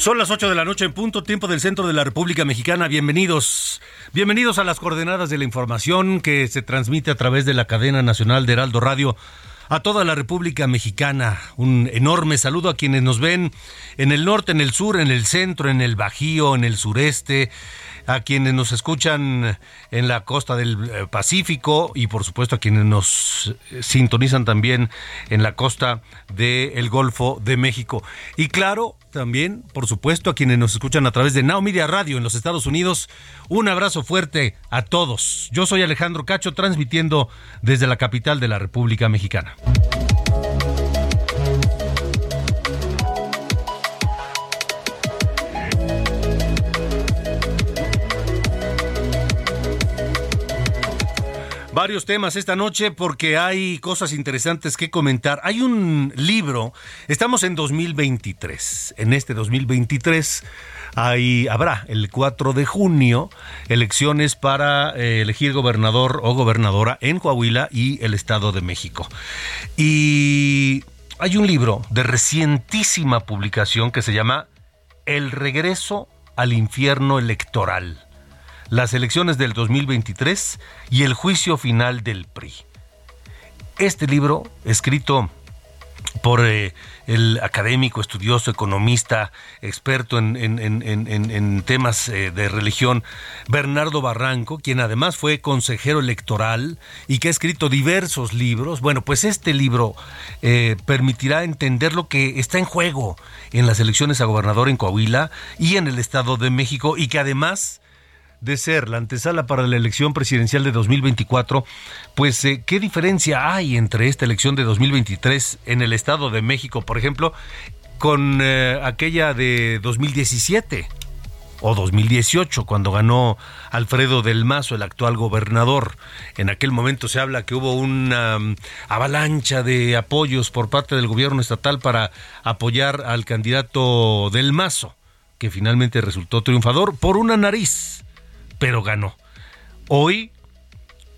Son las 8 de la noche en punto, tiempo del centro de la República Mexicana. Bienvenidos. Bienvenidos a las coordenadas de la información que se transmite a través de la cadena nacional de Heraldo Radio a toda la República Mexicana. Un enorme saludo a quienes nos ven en el norte, en el sur, en el centro, en el Bajío, en el sureste, a quienes nos escuchan en la costa del eh, Pacífico y por supuesto a quienes nos eh, sintonizan también en la costa del Golfo de México. Y claro, también, por supuesto, a quienes nos escuchan a través de Now Media Radio en los Estados Unidos. Un abrazo fuerte a todos. Yo soy Alejandro Cacho, transmitiendo desde la capital de la República Mexicana. Varios temas esta noche porque hay cosas interesantes que comentar. Hay un libro, estamos en 2023, en este 2023 hay, habrá el 4 de junio elecciones para eh, elegir gobernador o gobernadora en Coahuila y el Estado de México. Y hay un libro de recientísima publicación que se llama El regreso al infierno electoral las elecciones del 2023 y el juicio final del PRI. Este libro, escrito por eh, el académico, estudioso, economista, experto en, temas eh, de religión, Bernardo Barranco, quien además fue consejero electoral y que ha escrito diversos libros. Bueno, pues este libro eh, permitirá entender lo que está en juego en las elecciones a gobernador en Coahuila y en el Estado de México y que además de ser la antesala para la elección presidencial de 2024, pues eh, ¿qué diferencia hay entre esta elección de 2023 en el Estado de México, por ejemplo, con eh, aquella de 2017? o 2018, cuando ganó Alfredo del Mazo, el actual gobernador. En aquel momento se habla que hubo una mm, avalancha de apoyos por parte del gobierno estatal para apoyar al candidato del Mazo, que finalmente resultó triunfador por una nariz pero ganó. Hoy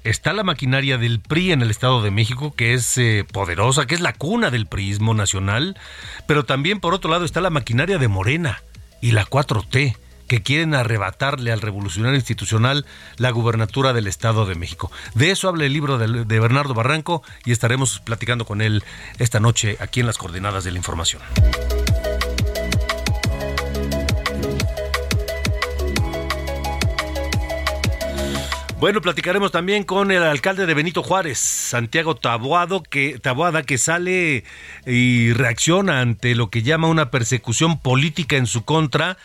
está la maquinaria del PRI en el Estado de México, que es eh, poderosa, que es la cuna del priismo nacional, pero también por otro lado está la maquinaria de Morena y la 4T, que quieren arrebatarle al revolucionario institucional la gubernatura del Estado de México. De eso habla el libro de, de Bernardo Barranco y estaremos platicando con él esta noche aquí en las coordenadas de la información. Bueno, platicaremos también con el alcalde de Benito Juárez, Santiago Taboado, que, Taboada, que sale y reacciona ante lo que llama una persecución política en su contra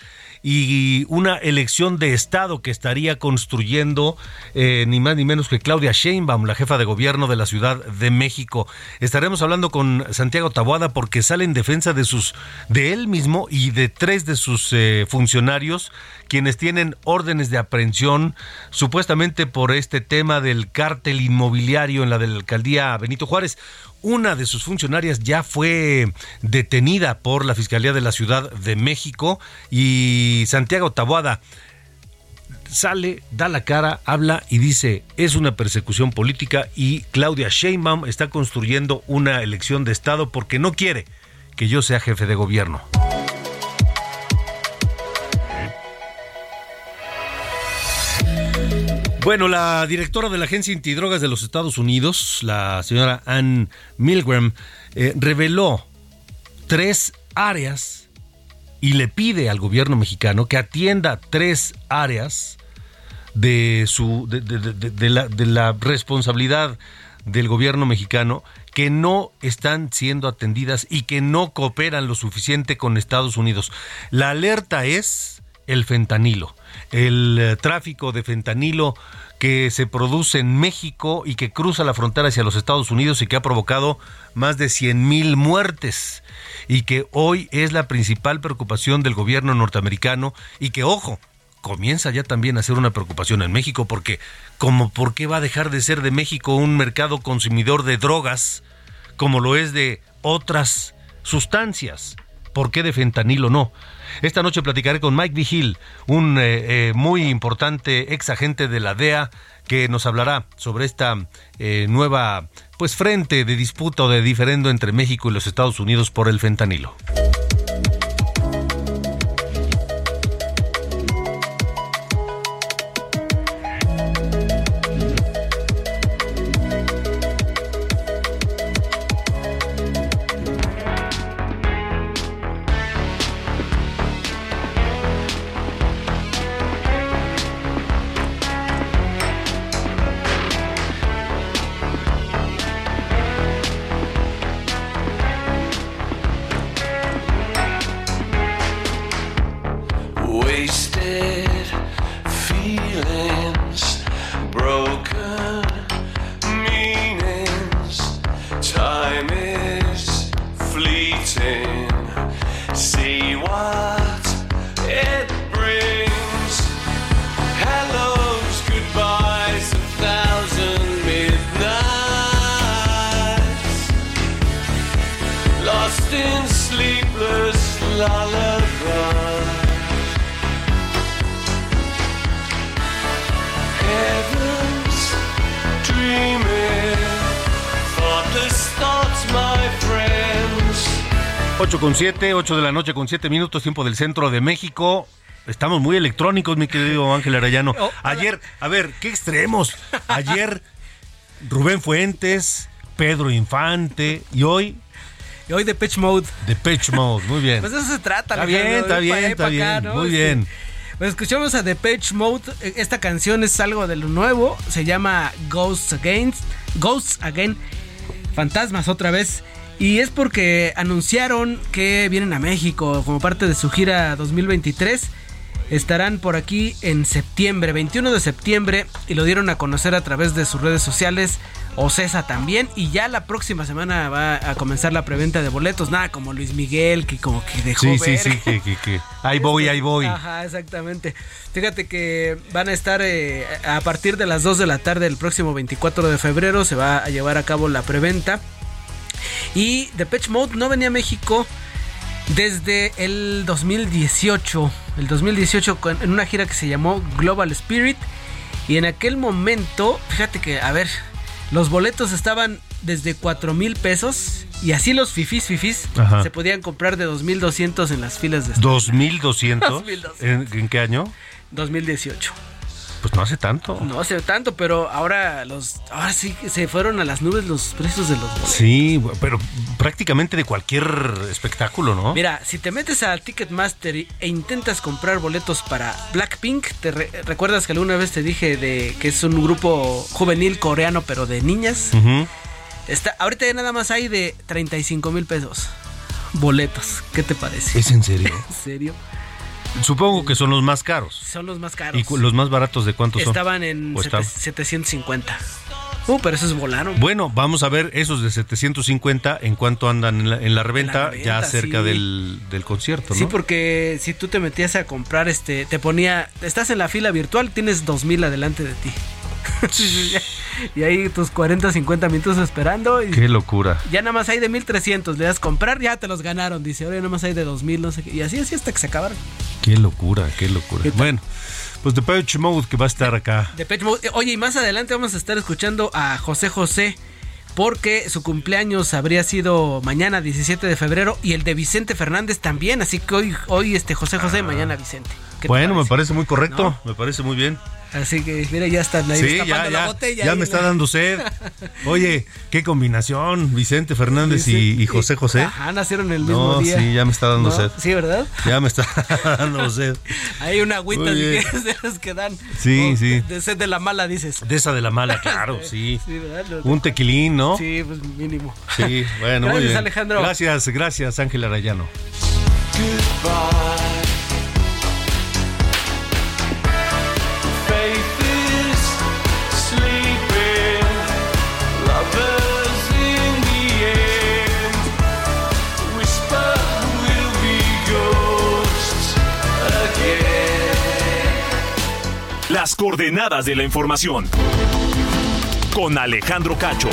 y una elección de Estado que estaría construyendo eh, ni más ni menos que Claudia Sheinbaum, la jefa de gobierno de la Ciudad de México. Estaremos hablando con Santiago Taboada porque sale en defensa de sus de él mismo y de tres de sus eh, funcionarios quienes tienen órdenes de aprehensión supuestamente por este tema del cártel inmobiliario en la de la alcaldía Benito Juárez. Una de sus funcionarias ya fue detenida por la Fiscalía de la Ciudad de México y Santiago Taboada sale, da la cara, habla y dice, es una persecución política y Claudia Sheinbaum está construyendo una elección de Estado porque no quiere que yo sea jefe de gobierno. Bueno, la directora de la Agencia Antidrogas de los Estados Unidos, la señora Ann Milgram, eh, reveló tres áreas y le pide al gobierno mexicano que atienda tres áreas de su de, la, de la responsabilidad del gobierno mexicano que no están siendo atendidas y que no cooperan lo suficiente con Estados Unidos. La alerta es el fentanilo el eh, tráfico de fentanilo que se produce en México y que cruza la frontera hacia los Estados Unidos y que ha provocado más de 100 mil muertes y que hoy es la principal preocupación del gobierno norteamericano y que, ojo, comienza ya también a ser una preocupación en México porque, como, ¿por qué va a dejar de ser de México un mercado consumidor de drogas como lo es de otras sustancias? ¿Por qué de fentanilo no? Esta noche platicaré con Mike Vigil, un eh, eh, muy importante ex agente de la DEA, que nos hablará sobre esta eh, nueva pues frente de disputa o de diferendo entre México y los Estados Unidos por el fentanilo. 7, 8 de la noche con 7 minutos, tiempo del centro de México. Estamos muy electrónicos, mi querido Ángel Arayano. Oh, Ayer, a ver, qué extremos. Ayer Rubén Fuentes, Pedro Infante y hoy y hoy de Pitch Mode. De Pitch Mode, muy bien. Pues eso se trata. Está bien, está bien, está bien. Muy bien. Pues escuchamos a The Pitch Mode. Esta canción es algo de lo nuevo. Se llama Ghosts Again. Ghosts Again. Fantasmas otra vez. Y es porque anunciaron que vienen a México como parte de su gira 2023. Estarán por aquí en septiembre, 21 de septiembre, y lo dieron a conocer a través de sus redes sociales. Ocesa también, y ya la próxima semana va a comenzar la preventa de boletos. Nada como Luis Miguel, que como que dejó. Sí, sí, sí, que, ahí voy, ahí voy. Ajá, exactamente. Fíjate que van a estar eh, a partir de las 2 de la tarde del próximo 24 de febrero. Se va a llevar a cabo la preventa. Y Depeche Mode no venía a México desde el 2018. El 2018 en una gira que se llamó Global Spirit. Y en aquel momento, fíjate que, a ver, los boletos estaban desde 4 mil pesos. Y así los fifis, fifis, se podían comprar de 2.200 en las filas de... ¿2.200? ¿En, ¿En qué año? 2018. Pues no hace tanto. No hace tanto, pero ahora los ahora sí se fueron a las nubes los precios de los boletos. Sí, pero prácticamente de cualquier espectáculo, ¿no? Mira, si te metes a Ticketmaster e intentas comprar boletos para Blackpink, ¿te recuerdas que alguna vez te dije de que es un grupo juvenil coreano pero de niñas? Está, ahorita ya nada más hay de 35 mil pesos boletos. ¿Qué te parece? ¿Es en serio? ¿En serio? Supongo que son los más caros. Son los más caros. ¿Y los más baratos de cuántos son? Estaban en 750. Uh, pero esos volaron. Bueno, vamos a ver esos de 750 en cuánto andan en la, reventa, ya cerca del, concierto, ¿no? Sí, porque si tú te metías a comprar, este, te ponía, estás en la fila virtual, tienes 2000 adelante de ti. y ahí tus 40, 50 minutos esperando. Y qué locura. Ya nada más hay de 1300, le das comprar, ya te los ganaron. Dice, ahora ya nada más hay de 2000, no sé qué. Y así, así hasta que se acabaron. Qué locura, qué locura. bueno. pues Depeche Mode que va a estar acá. Depeche Mode. Oye, y más adelante vamos a estar escuchando a José José porque su cumpleaños habría sido mañana 17 de febrero y el de Vicente Fernández también, así que hoy, hoy este José José, mañana Vicente. Bueno, me parece muy correcto, me parece muy bien. Así que, mira, ya están ahí sí, ya, la botella. Ya me está dando sed. Oye, qué combinación, Vicente Fernández y, José José. Ajá, nacieron el mismo no, día. Sí, ya me está dando sed. Sí, ¿verdad? Ya me está dando sed. Hay una agüita de las que dan. Sí, sí. De, sed de la mala, dices. De esa de la mala, claro, sí. sí ¿verdad? Un tequilín, ¿no? Sí, pues mínimo. Sí, bueno, gracias, muy bien. Alejandro. Gracias, gracias, Ángel Arayano. Goodbye. Las coordenadas de la información. Con Alejandro Cacho.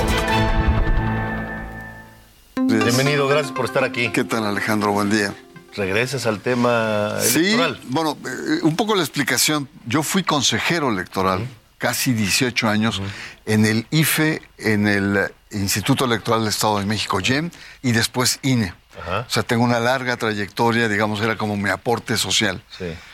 Bienvenido, gracias por estar aquí. ¿Qué tal, Alejandro? Buen día. ¿Regresas al tema electoral? Sí, bueno, eh, un poco la explicación. Yo fui consejero electoral, casi 18 años, en el IFE, en el Instituto Electoral del Estado de México, YEM, y después INE. O sea, tengo una larga trayectoria, digamos, era como mi aporte social.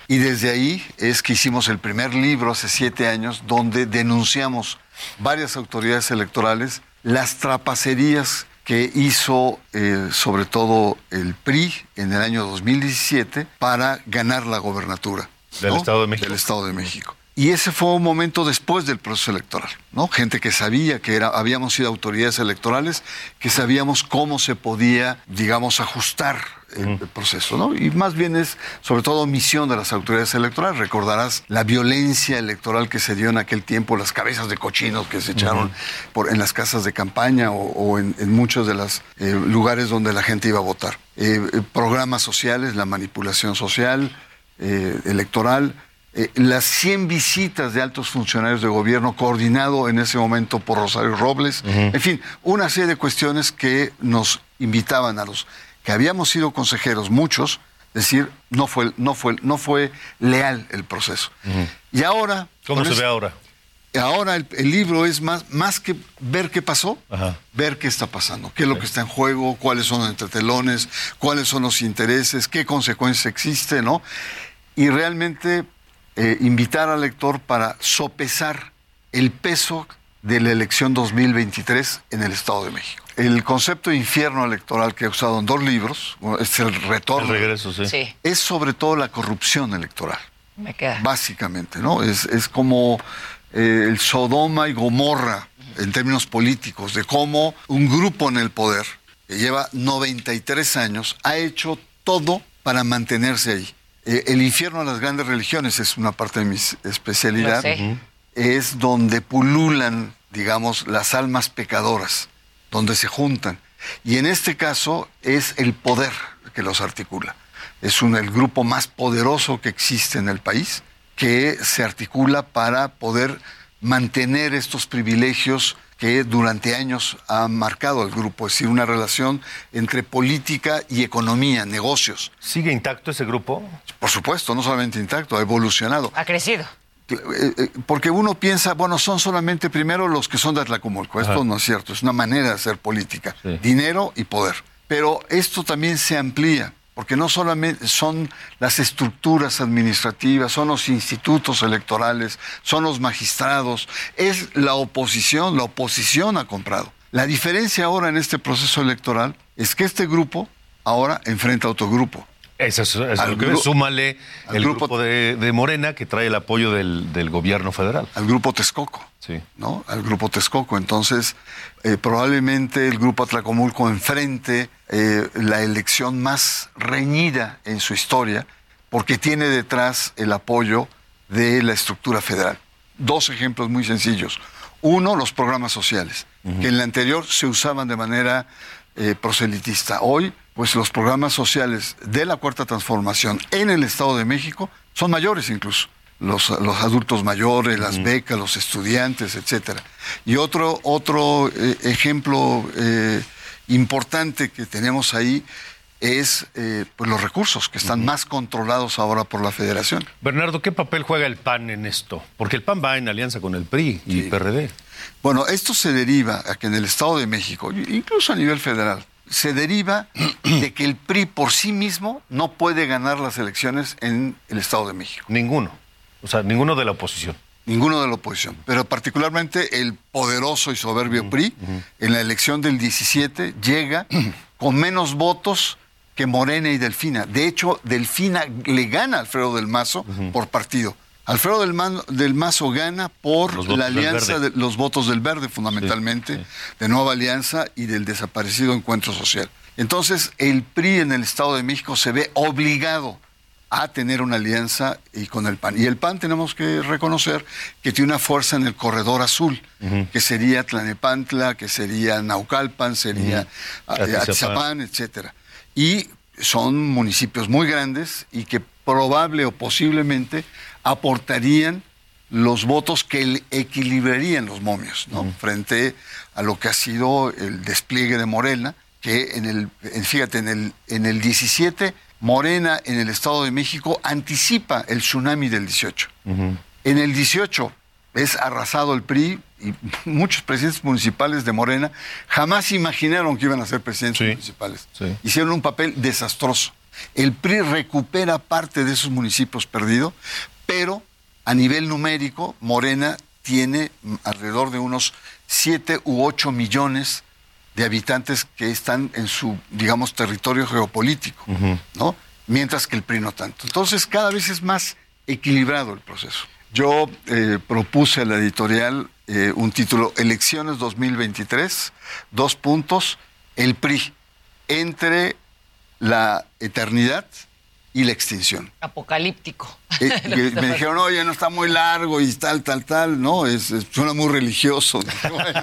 Y desde ahí es que hicimos el primer libro hace siete años donde denunciamos varias autoridades electorales las trapacerías que hizo eh, sobre todo el PRI en el año 2017 para ganar la gobernatura. Del Estado de México. Del Estado de México. Y ese fue un momento después del proceso electoral, ¿no? Gente que sabía que era, habíamos sido autoridades electorales, que sabíamos cómo se podía, digamos, ajustar el, proceso, ¿no? Y más bien es, sobre todo, misión de las autoridades electorales. Recordarás la violencia electoral que se dio en aquel tiempo, las cabezas de cochinos que se echaron por, en las casas de campaña o, en, muchos de los eh, lugares donde la gente iba a votar. Eh, eh, programas sociales, la manipulación social, electoral eh, las 100 visitas de altos funcionarios de gobierno coordinado en ese momento por Rosario Robles, en fin, una serie de cuestiones que nos invitaban a los que habíamos sido consejeros, muchos, decir, no fue, no fue, no fue leal el proceso. Y ahora... ¿Cómo se ve ahora? Ahora el, libro es más, más que ver qué pasó, ver qué está pasando, qué es lo que está en juego, cuáles son los entretelones, cuáles son los intereses, qué consecuencias existen, ¿no? Y realmente eh, invitar al lector para sopesar el peso de la elección 2023 en el Estado de México. El concepto de infierno electoral que he usado en dos libros, es el retorno. El regreso, sí. Es sobre todo la corrupción electoral. Me queda. Básicamente, ¿no? Es, es como eh, el Sodoma y Gomorra en términos políticos, de cómo un grupo en el poder, que lleva 93 años, ha hecho todo para mantenerse ahí. Eh, el infierno de las grandes religiones es una parte de mi especialidad. Es donde pululan, digamos, las almas pecadoras, donde se juntan. Y en este caso es el poder que los articula. Es un, el grupo más poderoso que existe en el país, que se articula para poder mantener estos privilegios que durante años ha marcado al grupo, es decir, una relación entre política y economía, negocios. ¿Sigue intacto ese grupo? Por supuesto, no solamente intacto, ha evolucionado. Ha crecido. Eh, eh, porque uno piensa, bueno, son solamente primero los que son de Atlacomulco. Esto no es cierto, es una manera de hacer política. Dinero y poder. Pero esto también se amplía porque no solamente son las estructuras administrativas, son los institutos electorales, son los magistrados, es la oposición, la oposición ha comprado. La diferencia ahora en este proceso electoral es que este grupo ahora enfrenta a otro grupo. Eso es, lo que súmale el grupo, de, Morena que trae el apoyo del, gobierno federal. Al grupo Texcoco. Sí. ¿No? Al grupo Texcoco. Entonces, eh, probablemente el grupo Atlacomulco enfrente eh, la elección más reñida en su historia, porque tiene detrás el apoyo de la estructura federal. Dos ejemplos muy sencillos. Uno, los programas sociales, que en la anterior se usaban de manera eh, proselitista. Hoy pues los programas sociales de la Cuarta Transformación en el Estado de México son mayores incluso. Los, adultos mayores, las becas, los estudiantes, etcétera. Y otro, otro eh, ejemplo eh, importante que tenemos ahí es eh, pues los recursos que están más controlados ahora por la federación. Bernardo, ¿qué papel juega el PAN en esto? Porque el PAN va en alianza con el PRI y PRD. Bueno, esto se deriva a que en el Estado de México, incluso a nivel federal, se deriva de que el PRI por sí mismo no puede ganar las elecciones en el Estado de México. Ninguno. O sea, ninguno de la oposición. Ninguno de la oposición, pero particularmente el poderoso y soberbio PRI en la elección del 17 llega con menos votos que Morena y Delfina. De hecho, Delfina le gana a Alfredo del Mazo por partido. Alfredo del, Mazo gana por la alianza de los votos del verde, fundamentalmente, de Nueva Alianza y del desaparecido Encuentro Social. Entonces, el PRI en el Estado de México se ve obligado a tener una alianza y con el PAN. Y el PAN tenemos que reconocer que tiene una fuerza en el corredor azul, que sería Tlanepantla, que sería Naucalpan, sería Atizapán, etcétera. Y son municipios muy grandes y que probable o posiblemente aportarían los votos que equilibrarían los momios, ¿no? Frente a lo que ha sido el despliegue de Morena, que en el, fíjate, en el, en el 17, Morena en el Estado de México anticipa el tsunami del 18. En el 18, es arrasado el PRI y muchos presidentes municipales de Morena jamás imaginaron que iban a ser presidentes municipales. Hicieron un papel desastroso. El PRI recupera parte de esos municipios perdidos, pero a nivel numérico, Morena tiene alrededor de unos 7 u 8 millones de habitantes que están en su, digamos, territorio geopolítico, ¿no? Mientras que el PRI no tanto. Entonces, cada vez es más equilibrado el proceso. Yo eh, propuse a la editorial eh, un título, Elecciones 2023, dos puntos, el PRI, entre la eternidad y la extinción. Apocalíptico. Eh, me dijeron, oye, no está muy largo y tal, tal, tal, no, es, suena muy religioso.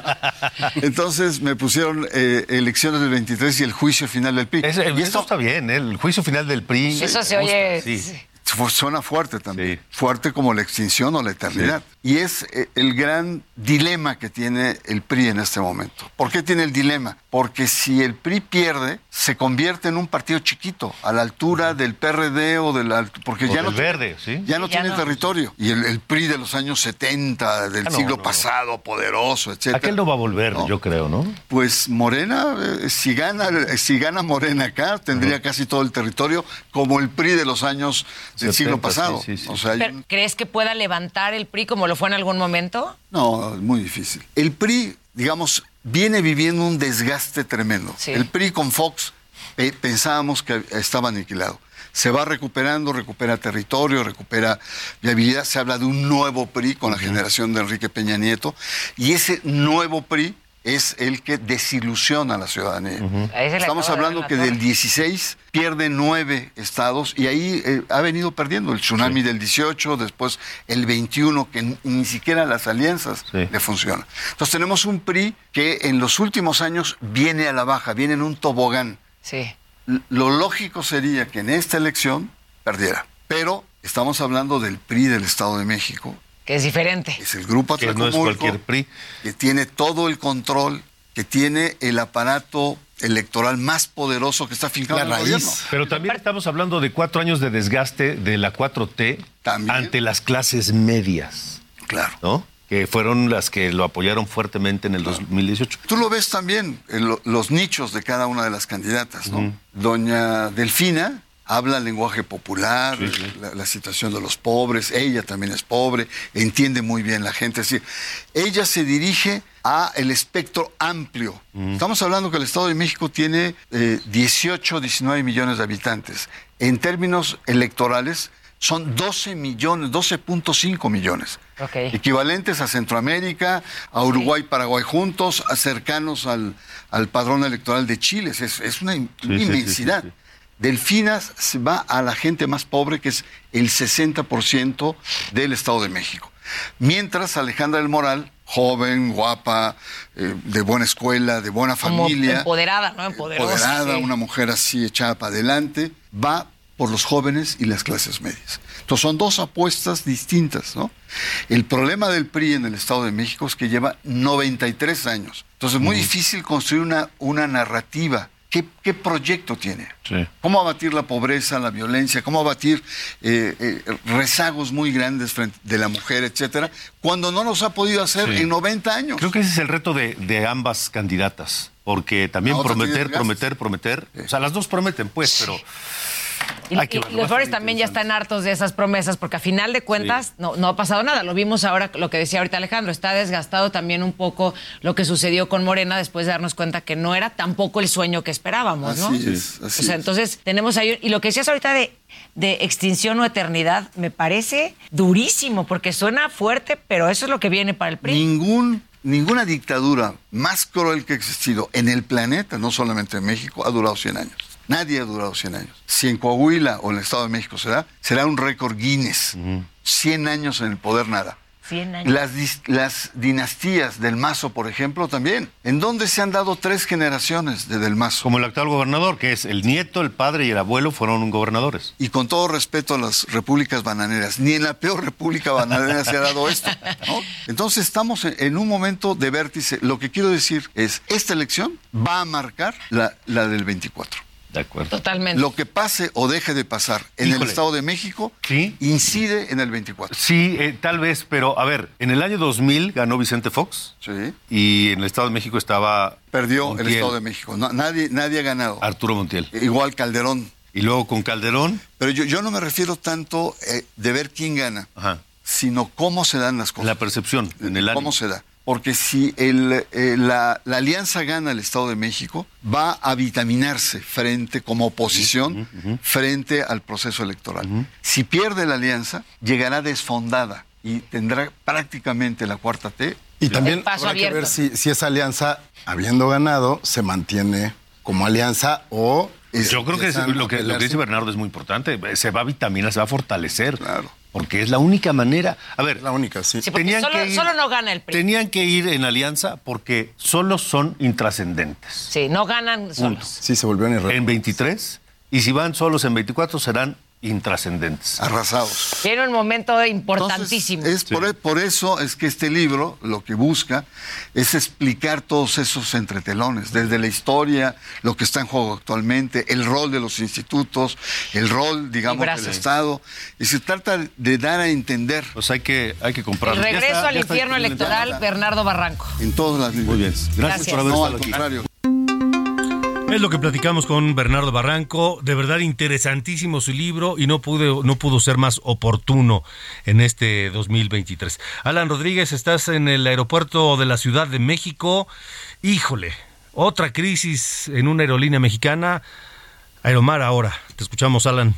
Entonces me pusieron elecciones del 23 y el juicio final del PRI. y esto está bien, el juicio final del PRI. Eso se oye. Sí. Suena fuerte también. Fuerte como la extinción o la eternidad. Y es eh, el gran dilema que tiene el PRI en este momento. ¿Por qué tiene el dilema? Porque si el PRI pierde, se convierte en un partido chiquito, a la altura del PRD o del... Porque ya no, verde, ¿sí? ya no tiene territorio. Y el, PRI de los años 70, del ah, siglo pasado, poderoso, etc. Aquel no va a volver, yo creo, ¿no? Pues Morena, eh, si, gana, si gana Morena acá, tendría casi todo el territorio, como el PRI de los años del siglo pasado. ¿Crees que pueda levantar el PRI como lo fue en algún momento? No, muy difícil. El PRI, digamos, viene viviendo un desgaste tremendo. El PRI con Fox pensábamos que estaba aniquilado. Se va recuperando, recupera territorio, recupera viabilidad. Se habla de un nuevo PRI con la generación de Enrique Peña Nieto. Y ese nuevo PRI es el que desilusiona a la ciudadanía. Estamos hablando que del 16 pierde nueve estados y ahí eh, ha venido perdiendo el tsunami del 18, después el 21, que ni siquiera las alianzas le funcionan. Entonces tenemos un PRI que en los últimos años viene a la baja, viene en un tobogán. Sí. Lo lógico sería que en esta elección perdiera, pero estamos hablando del PRI del Estado de México, que es diferente. Es el grupo que no es cualquier PRI. que tiene todo el control, que tiene el aparato electoral más poderoso que está fincado en el gobierno. Pero también estamos hablando de cuatro años de desgaste de la 4T ante las clases medias. Claro. ¿No? Que fueron las que lo apoyaron fuertemente en el 2018. Tú lo ves también en los nichos de cada una de las candidatas, ¿no? Doña Delfina habla lenguaje popular, La, situación de los pobres, ella también es pobre, entiende muy bien la gente, es decir, ella se dirige a el espectro amplio. Estamos hablando que el Estado de México tiene 18, eh, 19 millones de habitantes. En términos electorales, son 12 millones, 12.5 millones. Equivalentes a Centroamérica, a Uruguay, Paraguay juntos, cercanos al, padrón electoral de Chile. Es, una, inmensidad. Delfinas va a la gente más pobre, que es el 60% del Estado de México. Mientras Alejandra del Moral, joven, guapa, eh, de buena escuela, de buena familia. empoderada, ¿no? Empoderada, una mujer así echada para adelante, va por los jóvenes y las clases medias. Entonces son dos apuestas distintas, ¿no? El problema del PRI en el Estado de México es que lleva 93 años. Entonces es muy difícil construir una, una narrativa ¿Qué, proyecto tiene? ¿Cómo abatir la pobreza, la violencia? ¿Cómo abatir eh, eh, rezagos muy grandes frente de la mujer, etcétera? Cuando no nos ha podido hacer en 90 años. Creo que ese es el reto de, ambas candidatas. Porque también prometer, prometer, prometer. O sea, las dos prometen, pues, pero y, los Flores también ya están hartos de esas promesas, porque a final de cuentas no, no ha pasado nada. Lo vimos ahora, lo que decía ahorita Alejandro, está desgastado también un poco lo que sucedió con Morena después de darnos cuenta que no era tampoco el sueño que esperábamos, ¿no? Así es, o sea, entonces tenemos ahí, y lo que decías ahorita de, de extinción o eternidad, me parece durísimo, porque suena fuerte, pero eso es lo que viene para el PRI. Ningún ninguna dictadura más cruel que ha existido en el planeta, no solamente en México, ha durado 100 años. Nadie ha durado 100 años. Si en Coahuila o en el Estado de México se da, será un récord Guinness. 100 años en el poder, nada. 100 años. Las, las, dinastías del Mazo, por ejemplo, también. ¿En dónde se han dado tres generaciones de del Mazo? Como el actual gobernador, que es el nieto, el padre y el abuelo fueron gobernadores. Y con todo respeto a las repúblicas bananeras, ni en la peor república bananera se ha dado esto. Entonces estamos en un momento de vértice. Lo que quiero decir es, esta elección va a marcar la, la del 24. De acuerdo. Totalmente. Lo que pase o deje de pasar en el Estado de México incide en el 24. Sí, eh, tal vez, pero a ver, en el año 2000 ganó Vicente Fox. Sí. Y en el Estado de México estaba. Perdió el Estado de México. nadie, nadie ha ganado. Arturo Montiel. Igual Calderón. Y luego con Calderón. Pero yo, yo no me refiero tanto eh, de ver quién gana, sino cómo se dan las cosas. La percepción, en el año. ¿Cómo se da? Porque si el, eh, la, alianza gana el Estado de México, va a vitaminarse frente, como oposición, frente al proceso electoral. Si pierde la alianza, llegará desfondada y tendrá prácticamente la cuarta T. Y también habrá que ver si, esa alianza, habiendo ganado, se mantiene como alianza o yo creo que, lo que, lo que dice Bernardo es muy importante. Se va a vitaminar, se va a fortalecer. Claro. Porque es la única manera. A ver, la única, sí. tenían solo, que ir, solo, no gana el PRI. Tenían que ir en alianza porque solo son intrascendentes. Sí, no ganan solos. Sí, se volvieron En 23. Y si van solos en 24 serán intrascendentes. Arrasados. Tiene un momento importantísimo. es por, e, por, eso es que este libro lo que busca es explicar todos esos entretelones, desde la historia, lo que está en juego actualmente, el rol de los institutos, el rol, digamos, del Estado. Y se trata de dar a entender. Pues hay que, hay que comprarlo. El regreso al infierno electoral, Bernardo Barranco. En todas las Muy bien. Gracias, por haber estado aquí. Contrario. Es lo que platicamos con Bernardo Barranco. De verdad interesantísimo su libro y no pudo, no pudo ser más oportuno en este 2023. Alan Rodríguez, estás en el aeropuerto de la Ciudad de México. Híjole, otra crisis en una aerolínea mexicana. Aeromar ahora. Te escuchamos, Alan.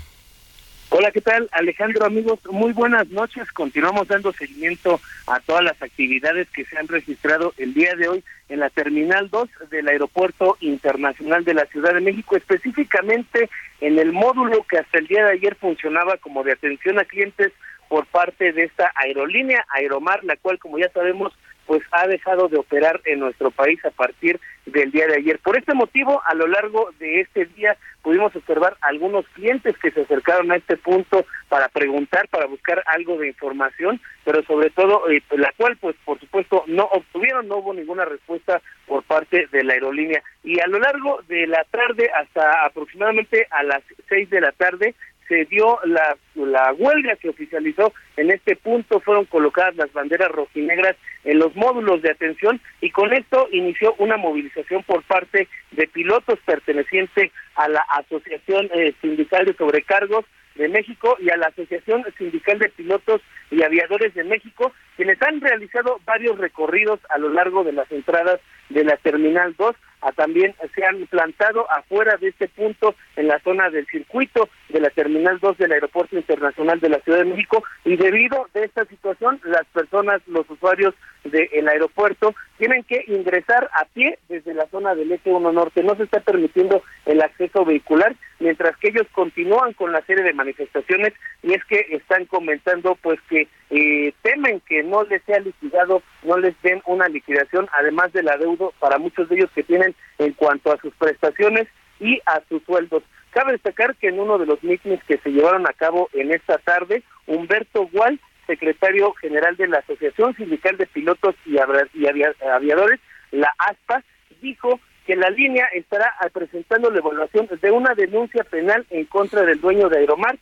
Hola, ¿qué tal? Alejandro, amigos, muy buenas noches. Continuamos dando seguimiento a todas las actividades que se han registrado el día de hoy en la Terminal 2 del Aeropuerto Internacional de la Ciudad de México, específicamente en el módulo que hasta el día de ayer funcionaba como de atención a clientes por parte de esta aerolínea Aeromar, la cual, como ya sabemos, pues ha dejado de operar en nuestro país a partir del día de ayer. Por este motivo, a lo largo de este día pudimos observar algunos clientes que se acercaron a este punto para preguntar, para buscar algo de información, pero sobre todo eh, la cual, pues por supuesto, no obtuvieron, no hubo ninguna respuesta por parte de la aerolínea. Y a lo largo de la tarde, hasta aproximadamente a las seis de la tarde, se dio la, huelga que oficializó en este punto, fueron colocadas las banderas rojinegras en los módulos de atención y con esto inició una movilización por parte de pilotos perteneciente a la Asociación eh, Sindical de Sobrecargos de México y a la Asociación Sindical de Pilotos y Aviadores de México, quienes han realizado varios recorridos a lo largo de las entradas de la Terminal 2 a también se han plantado afuera de este punto en la zona del circuito de la Terminal 2 del Aeropuerto Internacional de la Ciudad de México y debido a esta situación las personas, los usuarios del aeropuerto tienen que ingresar a pie desde la zona del Eje 1 Norte. No se está permitiendo el acceso vehicular, mientras que ellos continúan con la serie de manifestaciones y es que están comentando pues que eh, temen que no les sea liquidado, no les den una liquidación, además del adeudo para muchos de ellos que tienen en cuanto a sus prestaciones y a sus sueldos. Cabe destacar que en uno de los mítines que se llevaron a cabo en esta tarde, Humberto Gual, secretario general de la Asociación Sindical de Pilotos y, Aviadores, la ASPA, dijo que la línea estará presentando la evaluación de una denuncia penal en contra del dueño de Aeromar,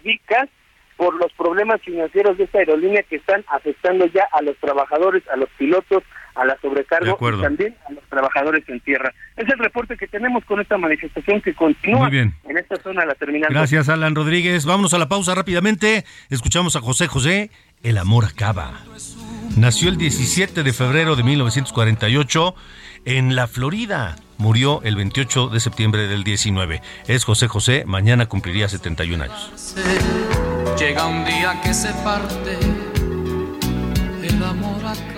Svika, por los problemas financieros de esta aerolínea que están afectando ya a los trabajadores, a los pilotos, a la sobrecargo y también a los trabajadores en tierra. Es el reporte que tenemos con esta manifestación que continúa en esta zona de la terminal. Gracias, Alan Rodríguez. Vámonos a la pausa rápidamente. Escuchamos a José José. El amor acaba. Nació el 17 de febrero de 1948 en la Florida. Murió el 28 de septiembre del 19. Es José José, mañana cumpliría 71 años. Llega un día que se parte el amor acá.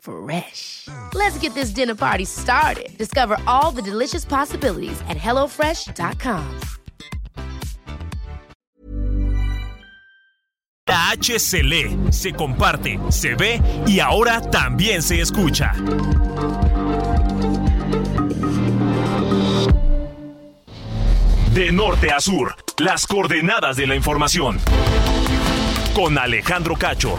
Fresh. Let's get this dinner party started. Discover all the delicious possibilities at hellofresh.com. La H se lee, se comparte, se ve y ahora también se escucha. De norte a sur, las coordenadas de la información. Con Alejandro Cacho.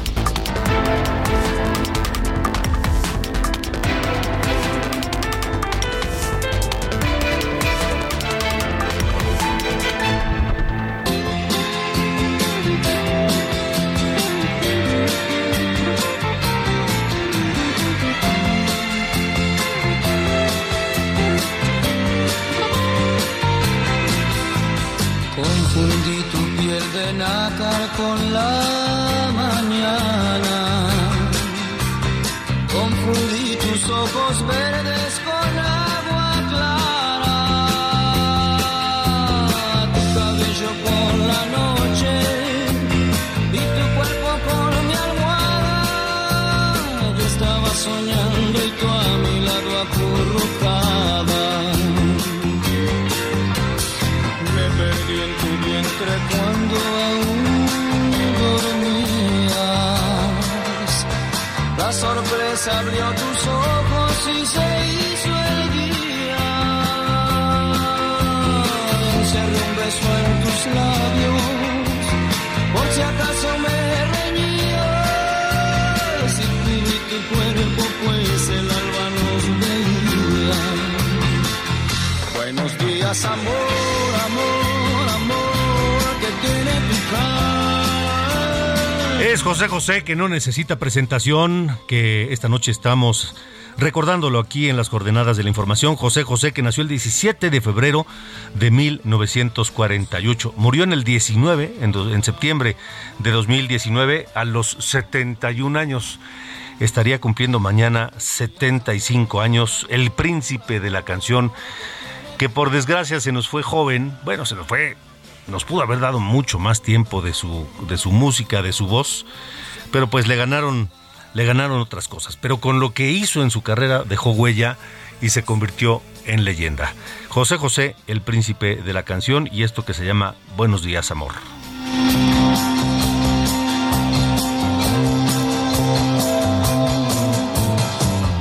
Abrió tus ojos y se hizo el día. Encerré un beso en tus labios, por si acaso me reñías. Tú y tu cuerpo, pues el alba nos veía. Buenos días, amor, amor, amor, que tiene tu cara. Es José José que no necesita presentación, que esta noche estamos recordándolo aquí en las coordenadas de la información. José José que nació el 17 de febrero de 1948. Murió en el 19, en, en septiembre de 2019, a los 71 años. Estaría cumpliendo mañana 75 años. El príncipe de la canción, que por desgracia se nos fue joven. Bueno, se nos fue nos pudo haber dado mucho más tiempo de su, de su música, de su voz, pero pues le ganaron, le ganaron otras cosas. Pero con lo que hizo en su carrera dejó huella y se convirtió en leyenda. José José, el príncipe de la canción, y esto que se llama Buenos días, amor.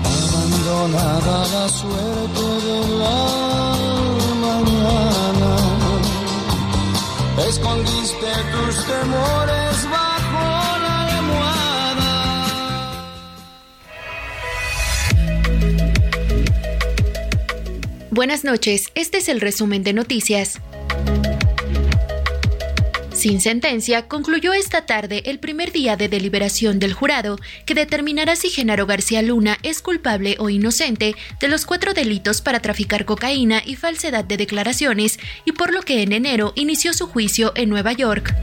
Abandonada la suerte Escondiste tus temores bajo la almohada. Buenas noches, este es el resumen de noticias. Sin sentencia, concluyó esta tarde el primer día de deliberación del jurado, que determinará si Genaro García Luna es culpable o inocente de los cuatro delitos para traficar cocaína y falsedad de declaraciones, y por lo que en enero inició su juicio en Nueva York.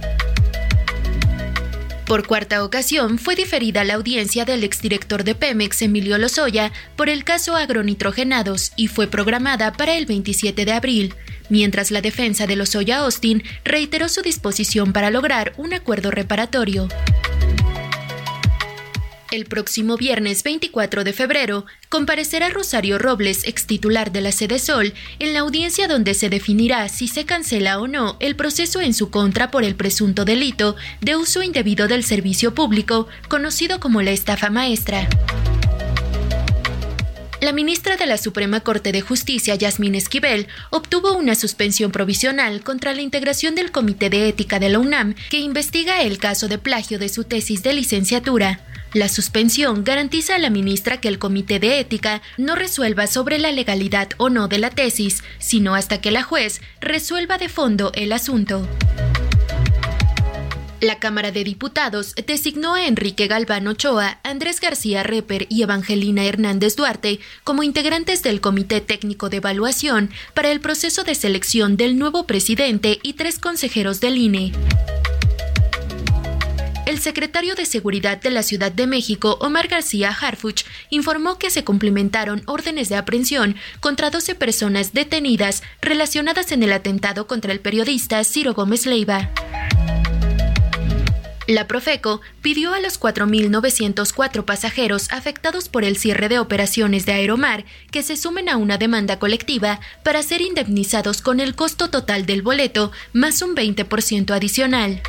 Por cuarta ocasión fue diferida la audiencia del exdirector de Pemex, Emilio Lozoya, por el caso agronitrogenados y fue programada para el 27 de abril, mientras la defensa de Lozoya Austin reiteró su disposición para lograr un acuerdo reparatorio. El próximo viernes 24 de febrero comparecerá Rosario Robles, ex titular de la Sede Sol, en la audiencia donde se definirá si se cancela o no el proceso en su contra por el presunto delito de uso indebido del servicio público, conocido como la estafa maestra. La ministra de la Suprema Corte de Justicia, Yasmín Esquivel, obtuvo una suspensión provisional contra la integración del Comité de Ética de la UNAM, que investiga el caso de plagio de su tesis de licenciatura. La suspensión garantiza a la ministra que el Comité de Ética no resuelva sobre la legalidad o no de la tesis, sino hasta que la juez resuelva de fondo el asunto. La Cámara de Diputados designó a Enrique Galván Ochoa, Andrés García Reper y Evangelina Hernández Duarte como integrantes del Comité Técnico de Evaluación para el proceso de selección del nuevo presidente y tres consejeros del INE. El secretario de Seguridad de la Ciudad de México, Omar García Harfuch, informó que se cumplimentaron órdenes de aprehensión contra 12 personas detenidas relacionadas en el atentado contra el periodista Ciro Gómez Leiva. La Profeco pidió a los 4.904 pasajeros afectados por el cierre de operaciones de Aeromar que se sumen a una demanda colectiva para ser indemnizados con el costo total del boleto más un 20% adicional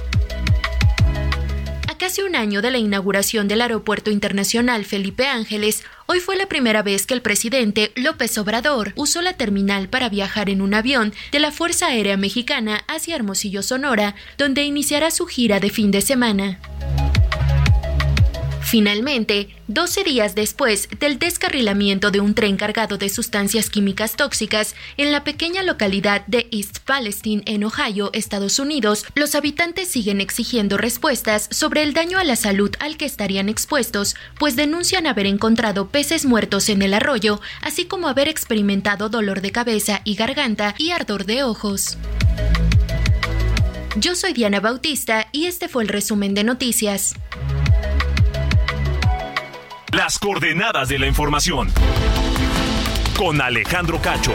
casi un año de la inauguración del Aeropuerto Internacional Felipe Ángeles, hoy fue la primera vez que el presidente López Obrador usó la terminal para viajar en un avión de la Fuerza Aérea Mexicana hacia Hermosillo, Sonora, donde iniciará su gira de fin de semana. Finalmente, 12 días después del descarrilamiento de un tren cargado de sustancias químicas tóxicas en la pequeña localidad de East Palestine, en Ohio, Estados Unidos, los habitantes siguen exigiendo respuestas sobre el daño a la salud al que estarían expuestos, pues denuncian haber encontrado peces muertos en el arroyo, así como haber experimentado dolor de cabeza y garganta y ardor de ojos. Yo soy Diana Bautista y este fue el resumen de noticias. Las coordenadas de la información. Con Alejandro Cacho.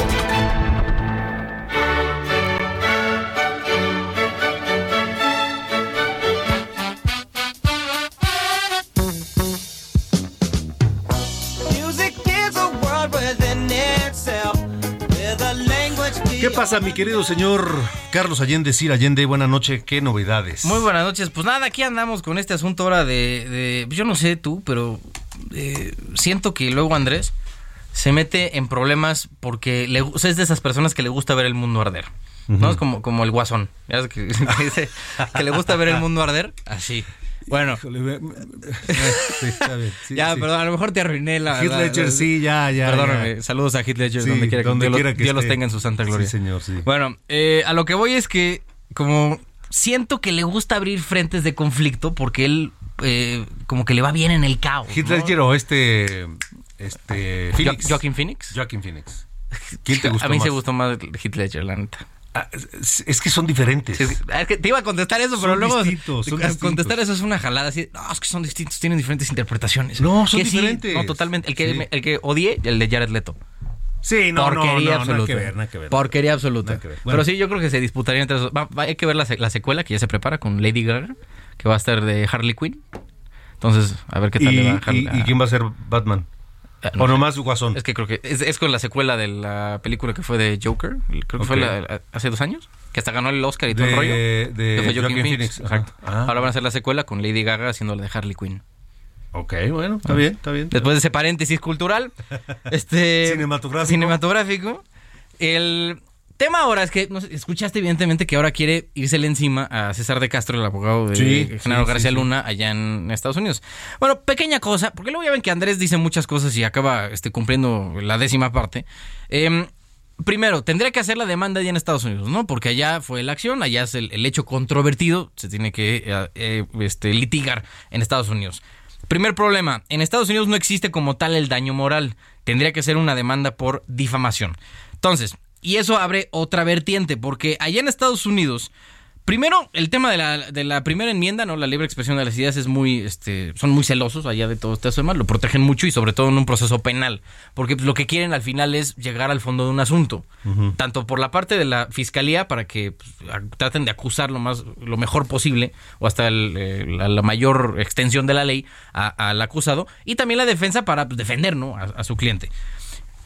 ¿Qué pasa, mi querido señor Carlos Allende, Sir Allende? Buenas noches, ¿qué novedades? Muy buenas noches. Pues nada, aquí andamos con este asunto ahora de, de yo no sé tú, pero eh, siento que luego Andrés se mete en problemas porque le, es de esas personas que le gusta ver el mundo arder. ¿No? Es como, como el guasón. Que, que, dice que le gusta ver el mundo arder. Así. Bueno. ya, perdón, a lo mejor te arruiné la. Heath sí, ya, ya. Perdóname, saludos a Heath Ledger, donde quiera, donde que, Dios, los tenga en su santa gloria. Sí, señor, sí. Bueno, eh, a lo que voy es que, como siento que le gusta abrir frentes de conflicto porque él eh, como que le va bien en el caos. Heath Ledger o este. Este. Phoenix. Joaquin Phoenix. Joaquin Phoenix. ¿Quién te gustó A mí se gustó más Heath Ledger, la neta. Ah, es que son diferentes. Es que te iba a contestar eso, pero luego distintos, contestar eso es una jalada así. No, es que son distintos, tienen diferentes interpretaciones. No, son diferentes. no, totalmente. El que, el que odié, el de Jared Leto. Sí, no, Porquería no, absoluta. que ver, que ver. Porquería absoluta. Pero sí, yo creo que se disputaría entre esos. hay que ver la, la, secuela que ya se prepara con Lady Gaga, que va a estar de Harley Quinn. Entonces, a ver qué tal le va a Harley. ¿Y, ¿Y quién va a ser Batman? Eh, o nomás Guasón. Es que creo que es, con la secuela de la película que fue de Joker. Creo que fue hace dos años. Que hasta ganó el Oscar y todo el rollo. De fue Joaquin, Phoenix. Exacto. Ah. Ahora van a hacer la secuela con Lady Gaga haciendo la de Harley Quinn. Ok, bueno, está bien, está bien. Después de ese paréntesis cultural, este cinematográfico. cinematográfico, el tema ahora es que escuchaste evidentemente que ahora quiere irsele encima a César de Castro, el abogado de Genaro García Luna allá en Estados Unidos. Bueno, pequeña cosa, porque luego ya ven que Andrés dice muchas cosas y acaba este, cumpliendo la décima parte. Em, primero, tendría que hacer la demanda ya en Estados Unidos, ¿no? Porque allá fue la acción, allá es el, hecho controvertido, se tiene que eh, eh, este, litigar en Estados Unidos. Primer problema, en Estados Unidos no existe como tal el daño moral, tendría que ser una demanda por difamación. Entonces, y eso abre otra vertiente, porque allá en Estados Unidos Primero, el tema de la, de la primera enmienda, ¿no? La libre expresión de las ideas es muy, este, son muy celosos allá de todo este tema, lo protegen mucho y sobre todo en un proceso penal, porque pues, lo que quieren al final es llegar al fondo de un asunto, tanto por la parte de la fiscalía para que pues, traten de acusar lo más, lo mejor posible o hasta eh, la, mayor extensión de la ley al acusado y también la defensa para pues, defender, ¿no? A, su cliente.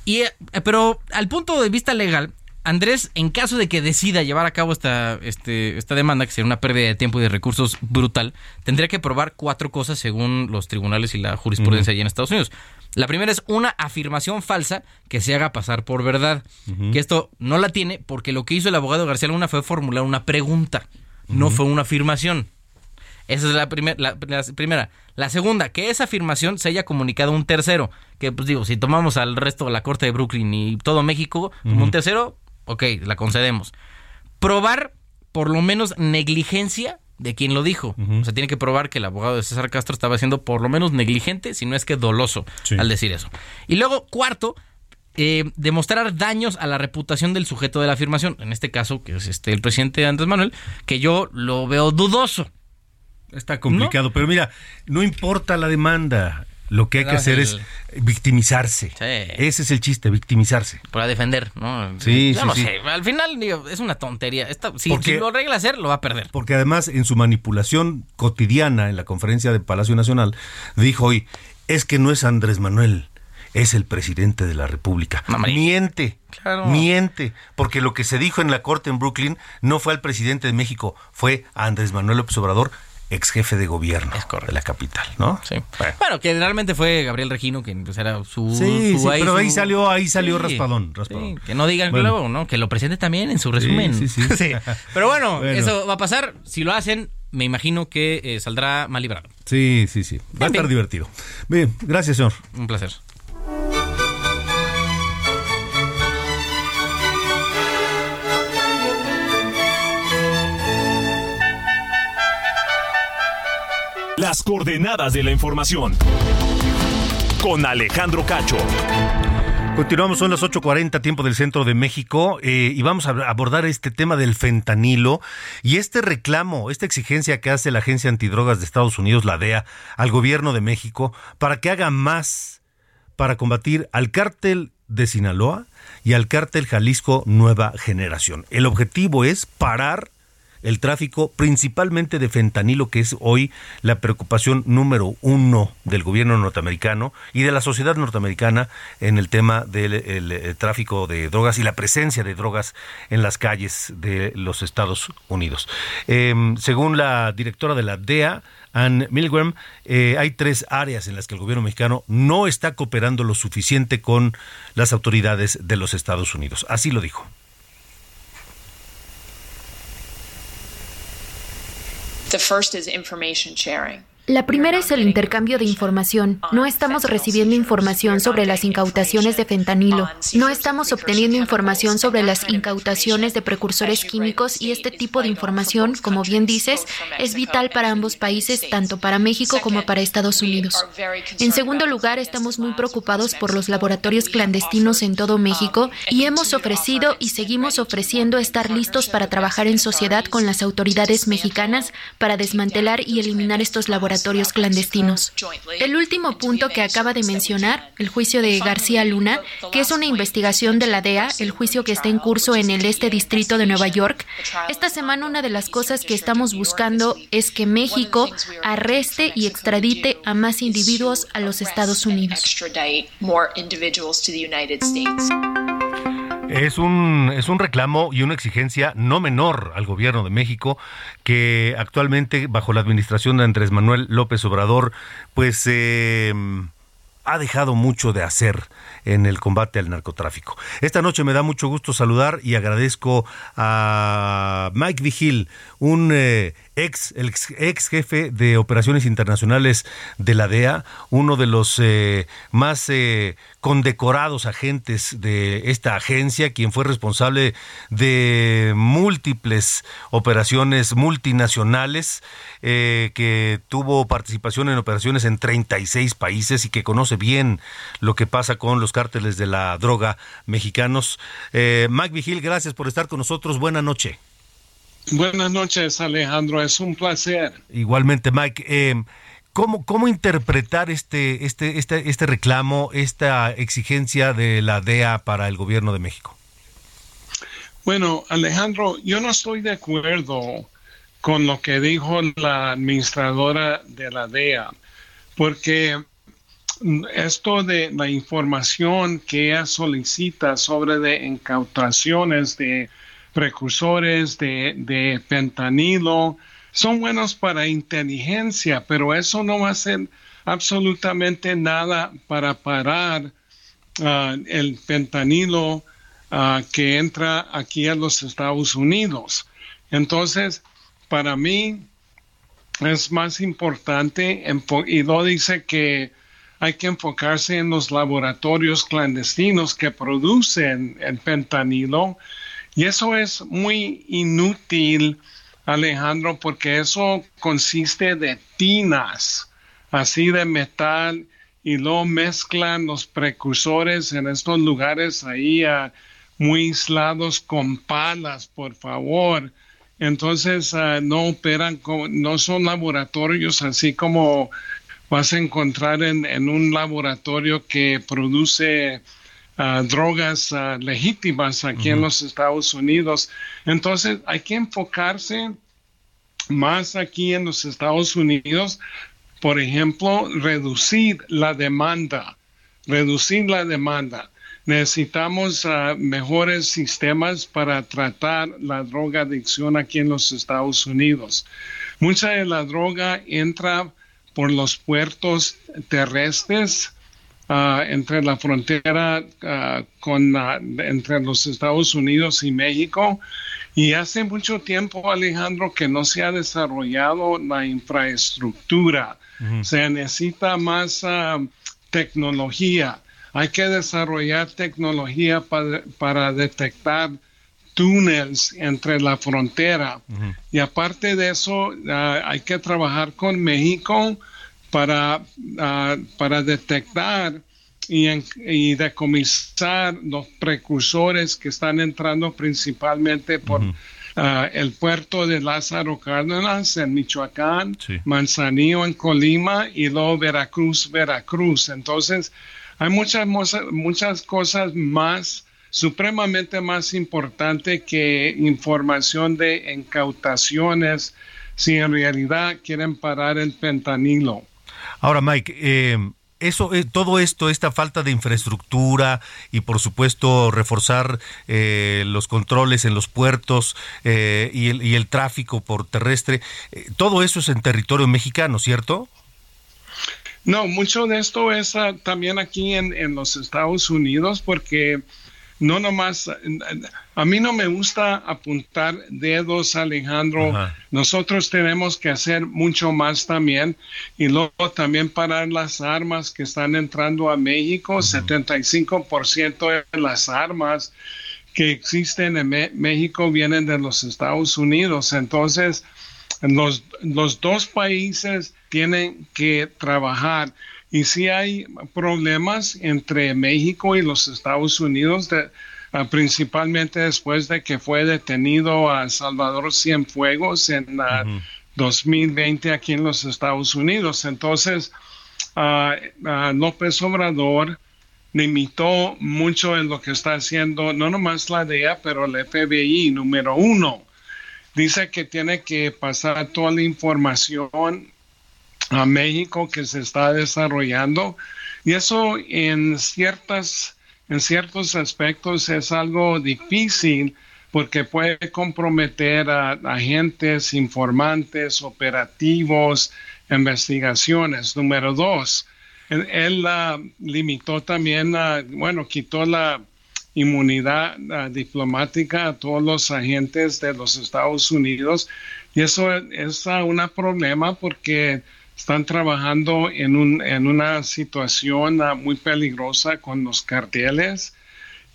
Y, eh, pero al punto de vista legal, Andrés, en caso de que decida llevar a cabo esta, este, esta demanda, que sería una pérdida de tiempo y de recursos brutal, tendría que probar cuatro cosas según los tribunales y la jurisprudencia allí en Estados Unidos. La primera es una afirmación falsa que se haga pasar por verdad. Que esto no la tiene porque lo que hizo el abogado García Luna fue formular una pregunta, no fue una afirmación. Esa es la, la, primera. La segunda, que esa afirmación se haya comunicado a un tercero. Que, pues digo, si tomamos al resto de la corte de Brooklyn y todo México como un tercero, ok, la concedemos. Probar por lo menos negligencia de quien lo dijo. O sea, tiene que probar que el abogado de César Castro estaba siendo por lo menos negligente, si no es que doloso al decir eso. Y luego, cuarto, eh, demostrar daños a la reputación del sujeto de la afirmación. En este caso, que es este el presidente Andrés Manuel, que yo lo veo dudoso. Está complicado, pero mira, no importa la demanda. Lo que hay que hacer es victimizarse. Ese es el chiste, victimizarse. Para defender, ¿no? Sí, sí, no sí. Sé. Al final, digo, es una tontería. si, lo arregla hacer, lo va a perder. Porque además, en su manipulación cotidiana en la conferencia de Palacio Nacional, dijo hoy, es que no es Andrés Manuel, es el presidente de la República. miente, miente, porque lo que se dijo en la corte en Brooklyn no fue al presidente de México, fue a Andrés Manuel López Obrador ex jefe de gobierno de la capital, ¿no? Sí. Bueno. que realmente fue Gabriel Regino quien pues, era su, sí, sí, pero ahí salió ahí salió raspadón, raspadón. que no digan luego, ¿no? Que lo presente también en su resumen. Sí, sí, sí. Pero bueno, eso va a pasar. Si lo hacen, me imagino que eh, saldrá mal librado. Sí, sí, sí. Va a estar divertido. Bien, gracias, señor. Un placer. Las coordenadas de la información. Con Alejandro Cacho. Continuamos, son las 8.40 tiempo del centro de México eh, y vamos a abordar este tema del fentanilo y este reclamo, esta exigencia que hace la Agencia Antidrogas de Estados Unidos, la DEA, al gobierno de México para que haga más para combatir al cártel de Sinaloa y al cártel Jalisco Nueva Generación. El objetivo es parar el tráfico principalmente de fentanilo, que es hoy la preocupación número uno del gobierno norteamericano y de la sociedad norteamericana en el tema del tráfico de drogas y la presencia de drogas en las calles de los Estados Unidos. Em, según la directora de la DEA, Ann Milgram, eh, hay tres áreas en las que el gobierno mexicano no está cooperando lo suficiente con las autoridades de los Estados Unidos. Así lo dijo. The first is information sharing. La primera es el intercambio de información. No estamos recibiendo información sobre las incautaciones de fentanilo. No estamos obteniendo información sobre las incautaciones de precursores químicos y este tipo de información, como bien dices, es vital para ambos países, tanto para México como para Estados Unidos. En segundo lugar, estamos muy preocupados por los laboratorios clandestinos en todo México y hemos ofrecido y seguimos ofreciendo estar listos para trabajar en sociedad con las autoridades mexicanas para desmantelar y eliminar estos El último punto que acaba de mencionar, el juicio de García Luna, que es una investigación de la DEA, el juicio que está en curso en el este distrito de Nueva York. Esta semana una de las cosas que estamos buscando es que México arreste y extradite a más individuos a los Estados Unidos. Es un, es un reclamo y una exigencia no menor al gobierno de México que actualmente bajo la administración de Andrés Manuel López Obrador pues eh, ha dejado mucho de hacer en el combate al narcotráfico. Esta noche me da mucho gusto saludar y agradezco a Mike Vigil, un eh, ex, ex jefe de operaciones internacionales de la DEA, uno de los eh, más eh, condecorados agentes de esta agencia, quien fue responsable de múltiples operaciones multinacionales, que tuvo participación en operaciones en 36 países y que conoce bien lo que pasa con los cárteles de la droga mexicanos. Mike Vigil, gracias por estar con nosotros. Buena noche. Buenas noches, Alejandro. Es un placer. Igualmente, Mike. Eh, ¿cómo, ¿Cómo interpretar este, este, este, este reclamo, esta exigencia de la DEA para el gobierno de México? Bueno, Alejandro, yo no estoy de acuerdo con lo que dijo la administradora de la DEA, porque esto de la información que ella solicita sobre de incautaciones de precursores de, de pentanilo, son buenos para inteligencia, pero eso no va a ser absolutamente nada para parar ah, el pentanilo ah, que entra aquí a los Estados Unidos. Entonces, para mí es más importante, y lo dice que hay que enfocarse en los laboratorios clandestinos que producen el pentanilo y eso es muy inútil, Alejandro, porque eso consiste de tinas, así de metal, y lo mezclan los precursores en estos lugares ahí ah, muy aislados con palas, por favor. Entonces ah, no operan, no son laboratorios así como vas a encontrar en un laboratorio que produce drogas legítimas aquí en los Estados Unidos. Entonces hay que enfocarse más aquí en los Estados Unidos, por ejemplo, reducir la demanda, reducir la demanda. Necesitamos mejores sistemas para tratar la droga adicción aquí en los Estados Unidos. Mucha de la droga entra por los puertos terrestres Ah, entre la frontera ah, con, ah, entre los Estados Unidos y México. Y hace mucho tiempo, Alejandro, que no se ha desarrollado la infraestructura. Se necesita más tecnología. Hay que desarrollar tecnología para, detectar túneles entre la frontera. Y aparte de eso, hay que trabajar con México para, ah, para detectar y, y, decomisar los precursores que están entrando principalmente por ah, el puerto de Lázaro Cárdenas en Michoacán, Manzanillo en Colima y luego Veracruz, Veracruz. Entonces, hay muchas, muchas cosas más supremamente más importante que información de incautaciones si en realidad quieren parar el pentanilo. Ahora, Mike, eh, eso, eh, todo esto, esta falta de infraestructura y por supuesto reforzar eh, los controles en los puertos y el, y, el, tráfico por terrestre, todo eso es en territorio mexicano, ¿cierto? No, mucho de esto es ah, también aquí en, en, los Estados Unidos porque no nomás, a mí no me gusta apuntar dedos, Alejandro. Nosotros tenemos que hacer mucho más también. Y luego también parar las armas que están entrando a México. 75% de las armas que existen en México vienen de los Estados Unidos. Entonces, los, los dos países tienen que trabajar. Y si hay problemas entre México y los Estados Unidos, ah, principalmente después de que fue detenido a Salvador Cienfuegos en 2020 aquí en los Estados Unidos. Entonces, ah, ah, López Obrador limitó mucho en lo que está haciendo, no nomás la DEA, pero el FBI número uno. Dice que tiene que pasar toda la información a México que se está desarrollando y eso en ciertas en ciertos aspectos es algo difícil porque puede comprometer a agentes, informantes, operativos, investigaciones. Número dos, él, limitó también, bueno, quitó la inmunidad diplomática a todos los agentes de los Estados Unidos y eso es un problema porque están trabajando en, un, en una situación muy peligrosa con los carteles.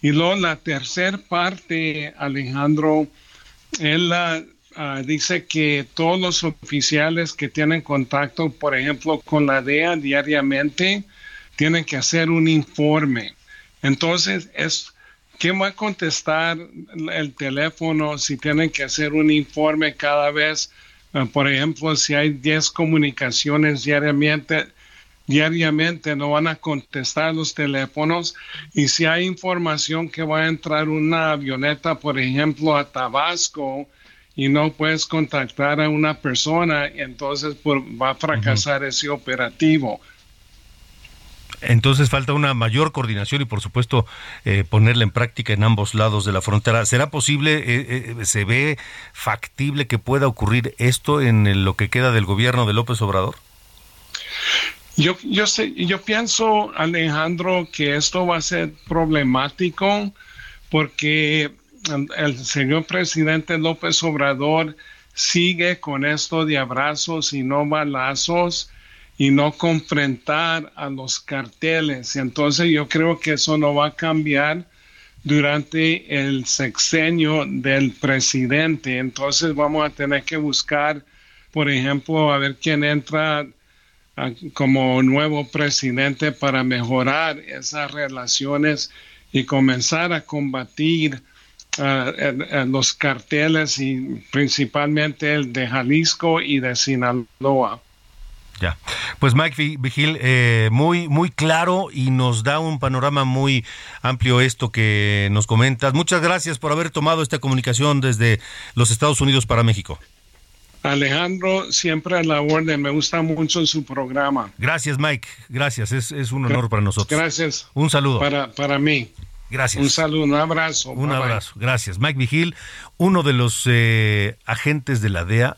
Y luego la tercera parte, Alejandro, él uh, dice que todos los oficiales que tienen contacto, por ejemplo, con la DEA diariamente, tienen que hacer un informe. Entonces, es, ¿quién va a contestar el teléfono si tienen que hacer un informe cada vez? Uh, por ejemplo, si hay 10 comunicaciones diariamente, diariamente no van a contestar los teléfonos y si hay información que va a entrar una avioneta, por ejemplo, a Tabasco y no puedes contactar a una persona, entonces va a fracasar ese operativo. Entonces falta una mayor coordinación y por supuesto eh, ponerla en práctica en ambos lados de la frontera. ¿Será posible, eh, eh, se ve factible que pueda ocurrir esto en lo que queda del gobierno de López Obrador? Yo, yo, sé, yo pienso, Alejandro, que esto va a ser problemático porque el, señor presidente López Obrador sigue con esto de abrazos y no balazos y no confrontar a los carteles. Entonces yo creo que eso no va a cambiar durante el sexenio del presidente. Entonces vamos a tener que buscar, por ejemplo, a ver quién entra como nuevo presidente para mejorar esas relaciones y comenzar a combatir los carteles y principalmente el de Jalisco y de Sinaloa. Ya, pues Mike Vigil, eh, muy, muy claro y nos da un panorama muy amplio esto que nos comentas. Muchas gracias por haber tomado esta comunicación desde los Estados Unidos para México. Alejandro, siempre a la orden, me gusta mucho su programa. Gracias, Mike, gracias, es, es un honor para nosotros. Gracias. Un saludo. Para, para mí. Gracias. Un saludo, un abrazo. Un abrazo, gracias. Mike Vigil, uno de los eh, agentes de la DEA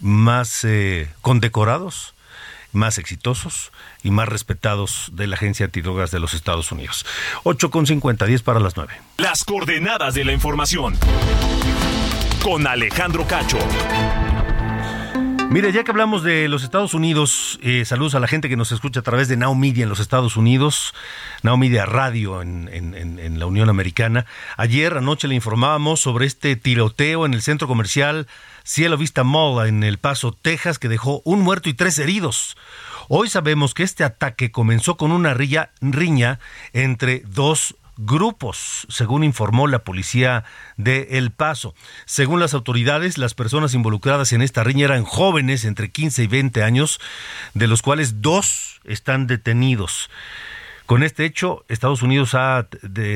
más eh, condecorados, más exitosos y más respetados de la Agencia Antidrogas de los Estados Unidos. 8 con 50, 10 para las 9. Las coordenadas de la información con Alejandro Cacho. Mire, ya que hablamos de los Estados Unidos, eh, saludos a la gente que nos escucha a través de Now Media en los Estados Unidos, Now Media Radio en, en, la Unión Americana. Ayer anoche le informábamos sobre este tiroteo en el centro comercial Cielo Vista Mall en El Paso, Texas, que dejó un muerto y tres heridos. Hoy sabemos que este ataque comenzó con una riña entre dos grupos, según informó la policía de El Paso. Según las autoridades, las personas involucradas en esta riña eran jóvenes entre 15 y 20 años, de los cuales dos están detenidos. Con este hecho, Estados Unidos ha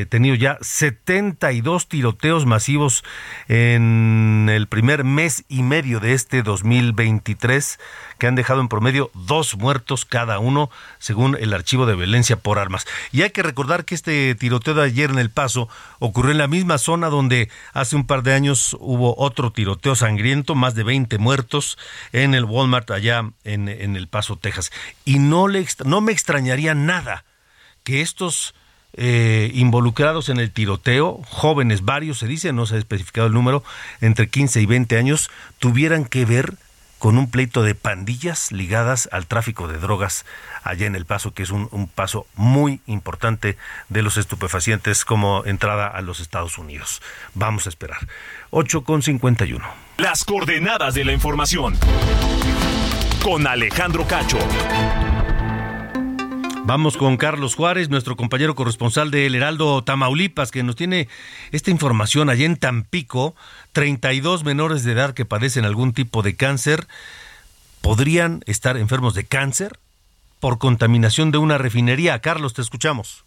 tenido ya 72 tiroteos masivos en el primer mes y medio de este 2023, que han dejado en promedio dos muertos cada uno, según el archivo de violencia por armas. Y hay que recordar que este tiroteo de ayer en El Paso ocurrió en la misma zona donde hace un par de años hubo otro tiroteo sangriento, más de 20 muertos en el Walmart allá en, El Paso, Texas. Y no, le, no me extrañaría nada que estos eh, involucrados en el tiroteo, jóvenes, varios se dice, no se ha especificado el número, entre 15 y 20 años, tuvieran que ver con un pleito de pandillas ligadas al tráfico de drogas allá en El Paso, que es un, un, paso muy importante de los estupefacientes como entrada a los Estados Unidos. Vamos a esperar. 8 con 51. Las coordenadas de la información. Con Alejandro Cacho. Vamos con Carlos Juárez, nuestro compañero corresponsal de El Heraldo Tamaulipas, que nos tiene esta información. Allá en Tampico, 32 menores de edad que padecen algún tipo de cáncer podrían estar enfermos de cáncer por contaminación de una refinería. Carlos, te escuchamos.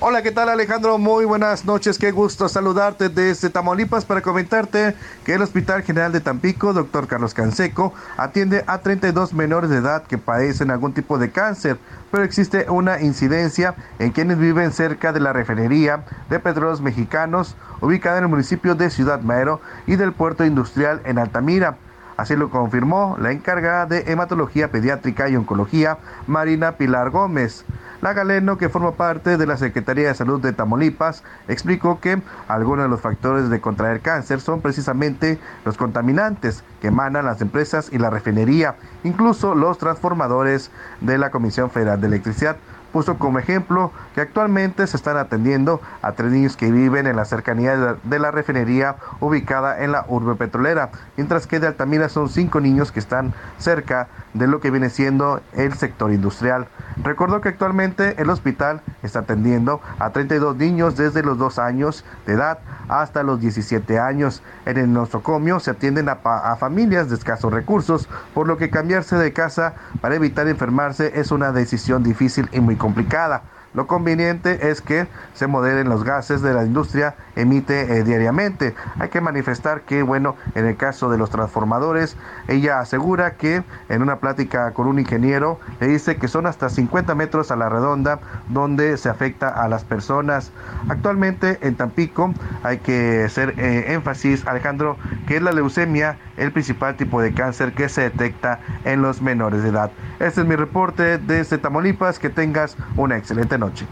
Hola, ¿qué tal Alejandro? Muy buenas noches, qué gusto saludarte desde Tamaulipas para comentarte que el Hospital General de Tampico, doctor Carlos Canseco, atiende a 32 menores de edad que padecen algún tipo de cáncer, pero existe una incidencia en quienes viven cerca de la refinería de petróleos mexicanos ubicada en el municipio de Ciudad Madero y del puerto industrial en Altamira. Así lo confirmó la encargada de hematología pediátrica y oncología, Marina Pilar Gómez. La Galeno, que forma parte de la Secretaría de Salud de Tamaulipas, explicó que algunos de los factores de contraer cáncer son precisamente los contaminantes que emanan las empresas y la refinería, incluso los transformadores de la Comisión Federal de Electricidad puso como ejemplo que actualmente se están atendiendo a tres niños que viven en la cercanía de la, refinería ubicada en la urbe petrolera, mientras que de Altamira son cinco niños que están cerca de lo que viene siendo el sector industrial. Recordó que actualmente el hospital está atendiendo a 32 niños desde los 2 años de edad hasta los 17 años. En el nosocomio se atienden a, a familias de escasos recursos, por lo que cambiarse de casa para evitar enfermarse es una decisión difícil y muy complicada. Lo conveniente es que se moderen los gases de la industria emite eh, diariamente. Hay que manifestar que, bueno, en el caso de los transformadores, ella asegura que en una plática con un ingeniero le dice que son hasta 50 metros a la redonda donde se afecta a las personas. Actualmente en Tampico hay que hacer eh, énfasis, Alejandro, que es la leucemia el principal tipo de cáncer que se detecta en los menores de edad. Este es mi reporte desde Tamaulipas. Que tengas una excelente noche.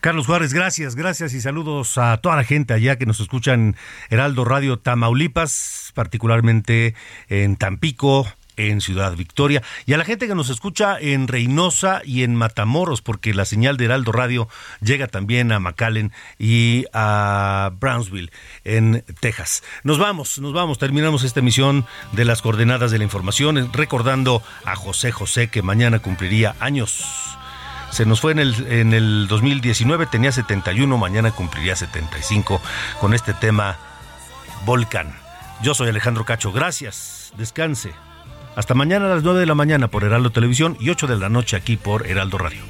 Carlos Juárez, gracias, gracias y saludos a toda la gente allá que nos escuchan Heraldo Radio Tamaulipas, particularmente en Tampico, en Ciudad Victoria y a la gente que nos escucha en Reynosa y en Matamoros, porque la señal de Heraldo Radio llega también a McAllen y a Brownsville, en Texas. Nos vamos, nos vamos, terminamos esta emisión de las coordenadas de la información, recordando a José José que mañana cumpliría años. Se nos fue en el, en el 2019, tenía 71, mañana cumpliría 75 con este tema Volcán. Yo soy Alejandro Cacho, gracias, descanse. Hasta mañana a las 9 de la mañana por Heraldo Televisión y 8 de la noche aquí por Heraldo Radio.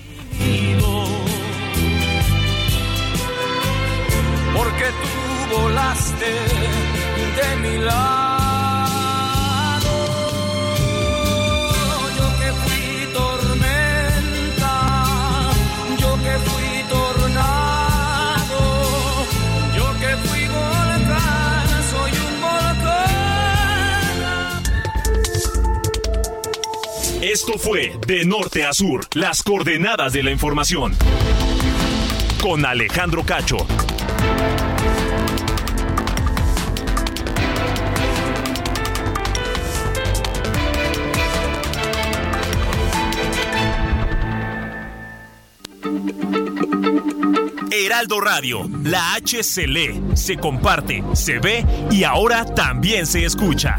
Porque tú volaste de mi lado. Esto fue De Norte a Sur, las coordenadas de la información. Con Alejandro Cacho. Heraldo Radio, la H se lee, se comparte, se ve y ahora también se escucha.